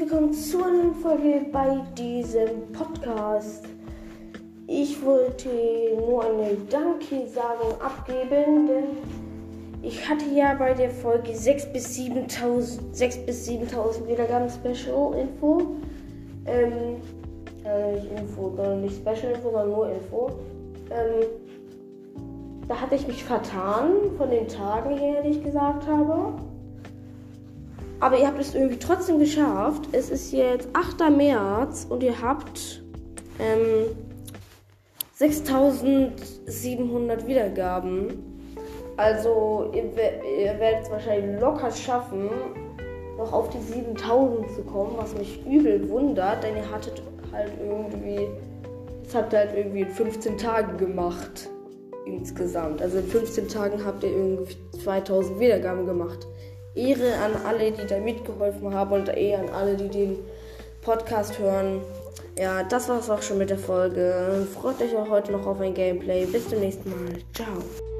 willkommen zu einer Folge bei diesem Podcast. Ich wollte nur eine Danke-Sagung abgeben, denn ich hatte ja bei der Folge 6 bis 7.000 6 bis 7.000 Wiedergaben Special Info. Ähm, äh, nicht Info, sondern nicht Special Info, sondern nur Info. Ähm, da hatte ich mich vertan von den Tagen her, die ich gesagt habe. Aber ihr habt es irgendwie trotzdem geschafft. Es ist jetzt 8. März und ihr habt ähm, 6700 Wiedergaben. Also ihr, ihr werdet es wahrscheinlich locker schaffen, noch auf die 7000 zu kommen, was mich übel wundert, denn ihr hattet halt irgendwie, es habt ihr halt irgendwie in 15 Tagen gemacht insgesamt. Also in 15 Tagen habt ihr irgendwie 2000 Wiedergaben gemacht. Ehre an alle, die da mitgeholfen haben und Ehre an alle, die den Podcast hören. Ja, das war's auch schon mit der Folge. Freut euch auch heute noch auf ein Gameplay. Bis zum nächsten Mal. Ciao.